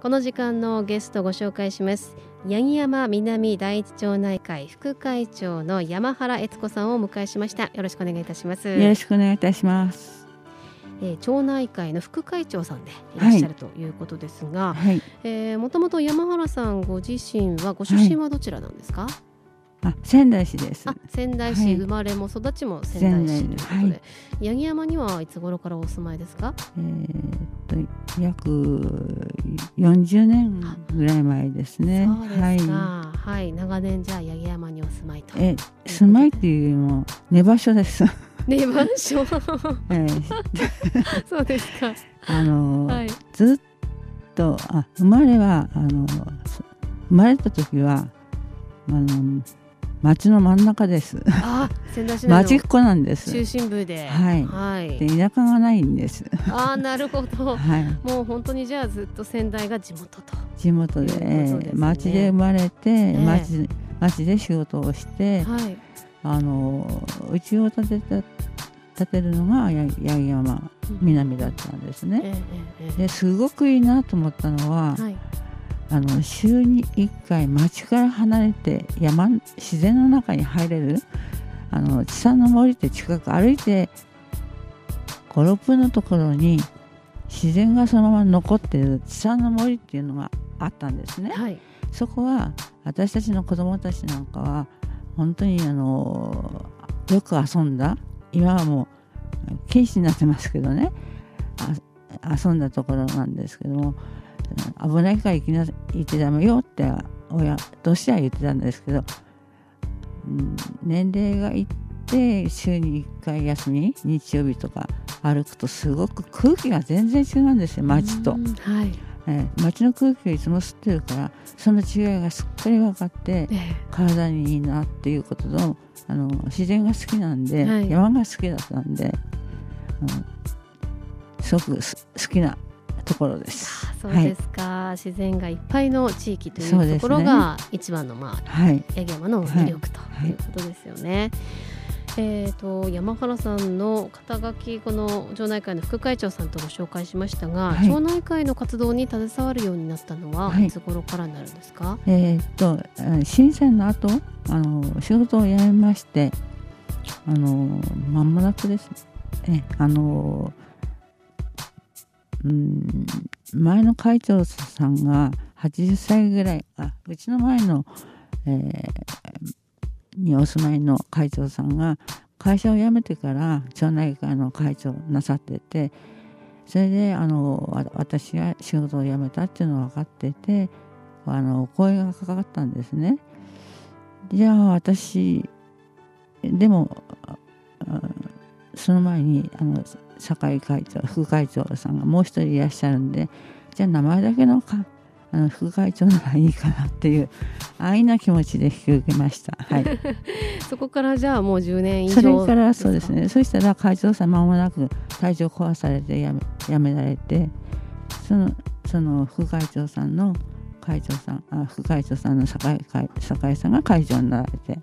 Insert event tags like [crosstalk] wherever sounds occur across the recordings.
この時間のゲストご紹介します。八木山南第一町内会副会長の山原悦子さんをお迎えしました。よろしくお願いいたします。よろしくお願いいたします。えー、町内会の副会長さんでいらっしゃるということですが、はい、えー、もともと山原さんご自身はご出身はどちらなんですか、はいあ仙台市です。仙台市、はい、生まれも育ちも仙台市ということで、はい、八木山にはいつ頃からお住まいですか？えー、っと約四十年ぐらい前ですね。そうですか。はい、はい、長年じゃあ八木山にお住まいと。え、住まいっていうよりも寝場所です。[laughs] 寝場所？[laughs] えー、[laughs] そうですか。あの、はい、ずっとあ生まれはあの生まれた時はあの町の真ん中です。あ、仙台市町っ子なんです。中心部で。はい。はい。で田舎がないんです。あ、なるほど。はい。もう本当にじゃあずっと仙台が地元と。地元で、ね、町で生まれて、町町で仕事をして、はい。あのうちを建てた建てるのが八木山南だったんですね。ですごくいいなと思ったのは。はいあの週に1回町から離れて山自然の中に入れる？あの地産の森って近く歩いて56分のところに自然がそのまま残っている地産の森っていうのがあったんですね。はい、そこは私たちの子供たちなんかは本当にあのよく遊んだ今はもう禁止になってますけどね。遊んだところなんですけども危ないから行きな行ってダメよって親としては言ってたんですけど、うん、年齢がいって週に1回休み日曜日とか歩くとすごく空気が全然違うんですよ街と。はいえー、街の空気をいつも吸ってるからその違いがすっかり分かって、えー、体にいいなっていうこととあの自然が好きなんで、はい、山が好きだったんで、うん、すごく好きなところです。そうですか、はい、自然がいっぱいの地域というところが一番のまあ、はい、八木山の魅力ということですよね。はいえーと、山原さんの肩書きこの町内会の副会長さんとご紹介しましたが、はい、町内会の活動に携わるようになったのは、い、つ頃からになるんですか、えーと、震災の後あの仕事を辞めましてあの間もなくですね。あのうん前の会長さんが80歳ぐらいあうちの前の、えー、にお住まいの会長さんが会社を辞めてから町内会の会長なさっててそれであの私が仕事を辞めたっていうのを分かっててあの声がかかったんですね。じゃあ私でもその前にあの酒井会長副会長さんがもう一人いらっしゃるんでじゃあ名前だけのかあの副会長ならいいかなっていう安易な気持ちで引き受けました。はい。[laughs] そこからじゃあもう10年以上それからそうですね。そしたら会長さん間もなく体調壊されてやめやめられて、そのその副会長さんの会長さんあ副会長さんの酒井酒井さんが会長になられて、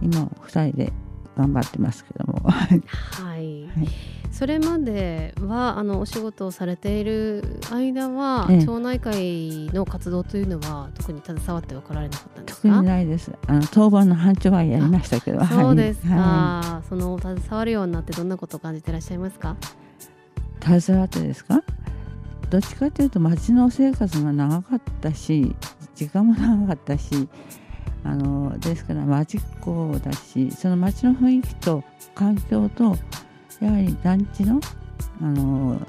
今2人で頑張ってますけども。はい、はいそれまではあのお仕事をされている間は、ええ、町内会の活動というのは特に携わってはこられなかったんですか？特にないです。あの当番の班長はやりましたけど。そうですか、はい、その携わるようになってどんなことを感じていらっしゃいますか？携わってですか？どっちかというと町の生活が長かったし時間も長かったしあのですから町っ子だしその町の雰囲気と環境とやはり団地のあの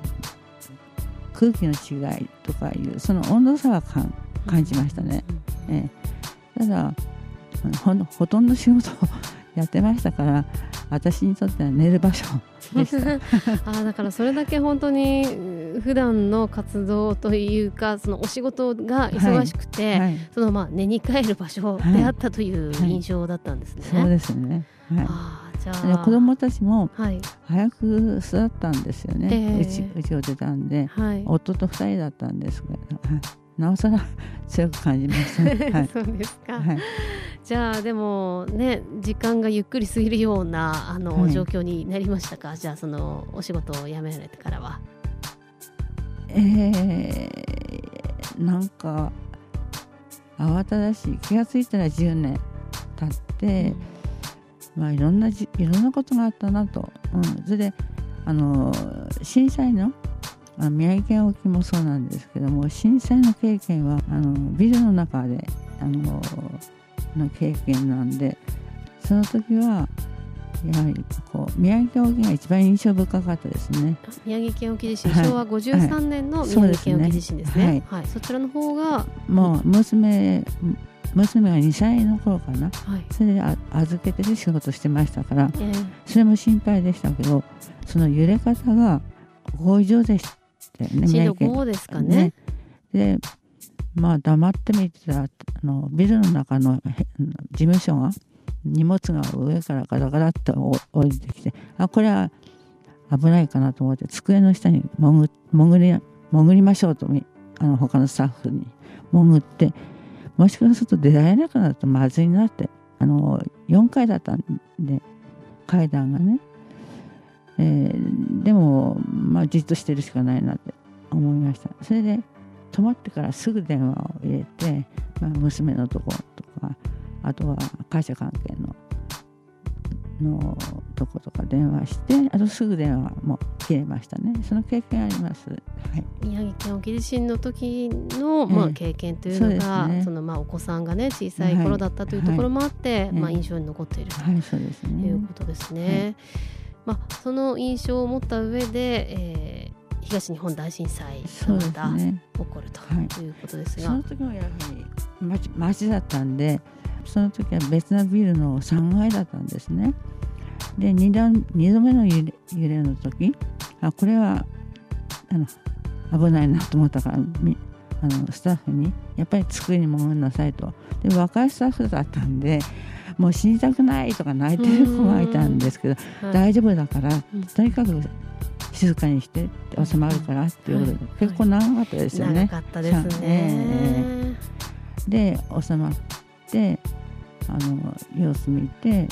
空気の違いとかいうその温度差は感じましたね。えただほほとんど仕事をやってましたから私にとっては寝る場所 [laughs] でした。あだからそれだけ本当に普段の活動というかそのお仕事が忙しくて、はい。はい、そのまあ寝に帰る場所であったという印象だったんですね。そうですね、はい子供たちも早く育ったんですよね、はい、うちうちを出たんで、はい、夫と2人だったんですけど、[laughs] なおさら [laughs] 強く感じました、ね、[laughs] はい、そうですか、はい、じゃあでもね時間がゆっくり過ぎるようなあの、はい、状況になりましたか？じゃあそのお仕事を辞められてからは。えー、なんか慌ただしい。気が付いたら10年経って、うん、まあいろんなじいろんなことがあったなと、うん、それであの震災のあ宮城県沖もそうなんですけども震災の経験はあのビルの中であのの経験なんでその時はやはりこう宮城県沖が一番印象深かったですね。宮城県沖地震、はい、昭和53年の宮城県沖地震ですね。はい、はい、そちらの方がもう娘娘が2歳の頃かな、はい、それで預けてで仕事してましたから、えー、それも心配でしたけどその揺れ方が合意上でしたよね震度5ですかね。でまあ黙ってみてたらあのビルの中の事務所が荷物が上からガラガラっと降りてきてあこれは危ないかなと思って机の下に潜潜り潜りましょうとあの他のスタッフに潜ってもしかすると出られなくなるとまずいなって。あの4階だったんで階段がね、えー、でも、まあ、じっとしてるしかないなって思いました。それで泊まってからすぐ電話を入れて、まあ、娘のとことかあとは会社関係ののとことか電話してあとすぐ電話も切れましたね。その経験あります、はい、宮城県沖地震の時の、まあ、経験というのが、ね、そのまあお子さんがね小さい頃だったというところもあって、はい、まあ、印象に残っていると、はい、そうですね、いうことですね。まあ、その印象を持った上で、えー、東日本大震災がまた起こるということですが、その時もやはり町町だったんでその時は別なビルの3階だったんですね。で 2, 段2度目の揺れ揺れの時あこれはあの危ないなと思ったからあのスタッフにやっぱり机に潜んなさいと。で若いスタッフだったんでもう死にたくないとか泣いてる子がいたんですけど大丈夫だから、とにかく静かにして収まるからっていうことで、結構長かったですよね。長かったですね。で収まってあの様子見て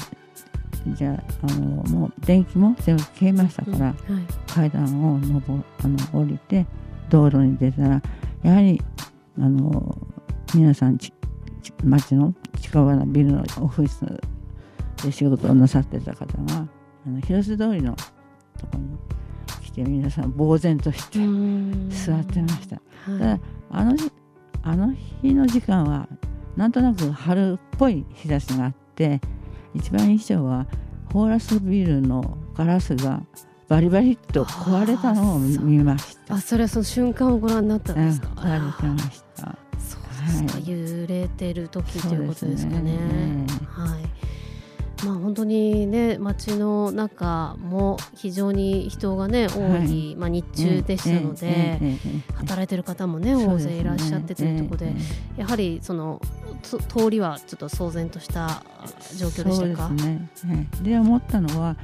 じゃああのもう電気も全部消えましたから、うんはい、階段を上あの降りて道路に出たらやはりあの皆さんち町の近場のビルのオフィスで仕事をなさってた方があの広瀬通りのとこに来て皆さん呆然として座ってました。ただあのあの日の時間はなんとなく春っぽい日差しがあって一番印象はホーラスビルのガラスがバリバリと壊れたのを見ました。あそれはその瞬間をご覧になったんですか、壊れてました。そうですか、はい、揺れてる時ということですかね、ね、はいまあ、本当にね街の中も非常に人がね多い、はい、まあ、日中でしたので、働いてる方もね大勢いらっしゃってというところで、やはりその通りはちょっと騒然とした状況でしたか？で、ね。はい、で思ったのは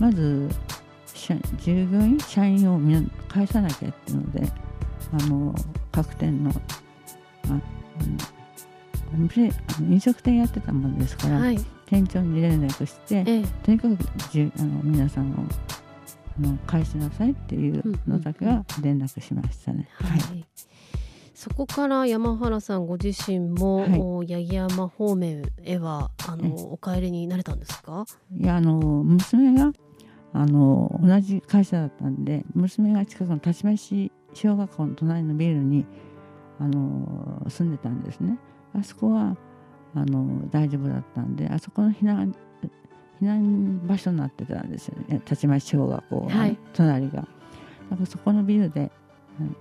まず従業員社員を返さなきゃっていうのであの各店のあ飲食店やってたもんですから、はい、店長に連絡して、ええ、とにかくじあの皆さんをあの返しなさいっていうのだけは連絡しましたね。はい、そこから山原さんご自身も、はい、八木山方面へはあのお帰りになれたんですか？いやあの娘があの同じ会社だったんで娘が近くの立ち市小学校の隣のビルにあの住んでたんですね。あそこはあの大丈夫だったんであそこの避難避難場所になってたんですよね立町小学校はい、隣が。だからそこのビルで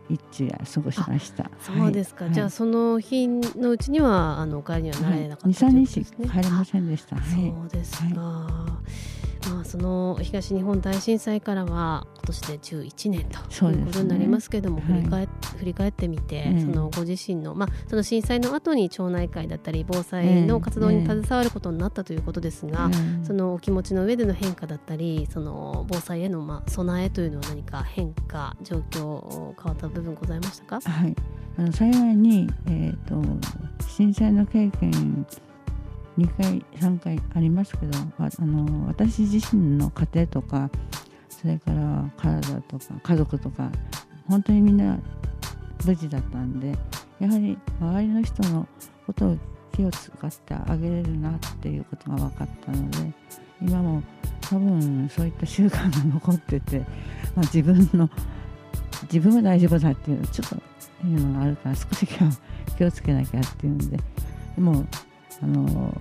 一夜過ごしました。そうですか。はい、じゃあその日のうちにはあのお帰りにはなれなかった、ね、二三日帰れませんでした。そうですか。まあ、その東日本大震災からは今年で11年ということになりますけれども、ね、振り返、はい、振り返ってみて、そのご自身の,、まあ、その震災の後に町内会だったり防災の活動に携わることになったということですが、そのお気持ちの上での変化だったりその防災へのまあ備えというのは何か変化状況変わった部分ございましたか、はい、あの幸いに、えーと震災の経験2回3回ありますけどあの私自身の家庭とかそれから体とか家族とか本当にみんな無事だったんでやはり周りの人のことを気を使ってあげれるなっていうことが分かったので今も多分そういった習慣が残ってて、まあ、自分の自分は大丈夫だっていうちょっというのがあるから少し気をつけなきゃっていうんででもあの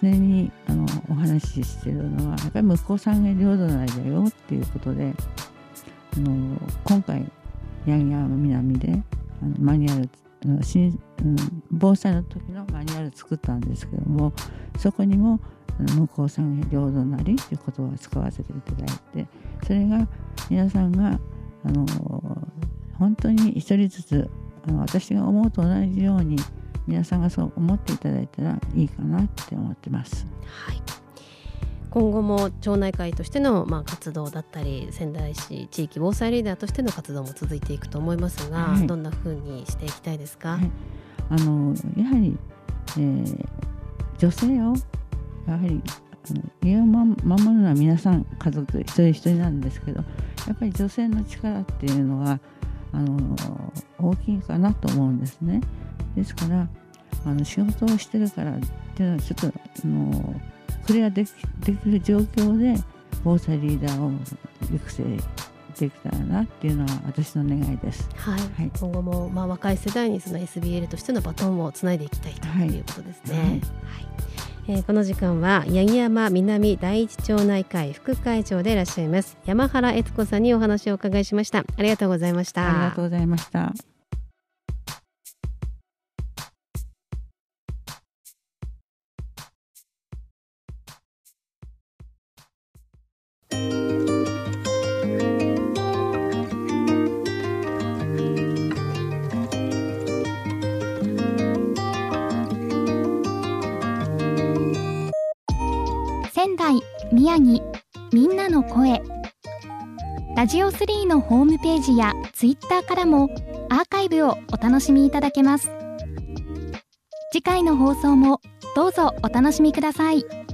常にあのお話ししてるのはやっぱり向こう三元領土内だよっていうことであの今回八木山南であのマニュアルあの新、うん、防災の時のマニュアル作ったんですけどもそこにも向こう三元領土なりっていう言葉を使わせていただいてそれが皆さんがあの本当に一人ずつあの私が思うと同じように皆さんがそう思っていただいたらいいかなって思ってます。はい。今後も町内会としてのまあ活動だったり仙台市地域防災リーダーとしての活動も続いていくと思いますが、はい、どんなふうにしていきたいですか、はい、あのやはり、えー、女性をやはり家を守るのは皆さん家族一人一人なんですけどやっぱり女性の力っていうのはあの大きいかなと思うんですね。ですからあの仕事をしてるからっていうのはちょっとあのクリアできできる状況で防災リーダーを育成できたらなっていうのは私の願いです。はい。はい、今後もまあ若い世代にその SBL としてのバトンをつないでいきたいということですね。はい、はいえー、この時間は八木山南第一町内会副会長でいらっしゃいます。山原悦子さんにお話をお伺いしました。ありがとうございました。ありがとうございました。宮城みんなの声ラジオ3のホームページやツイッターからもアーカイブをお楽しみいただけます次回の放送もどうぞお楽しみください。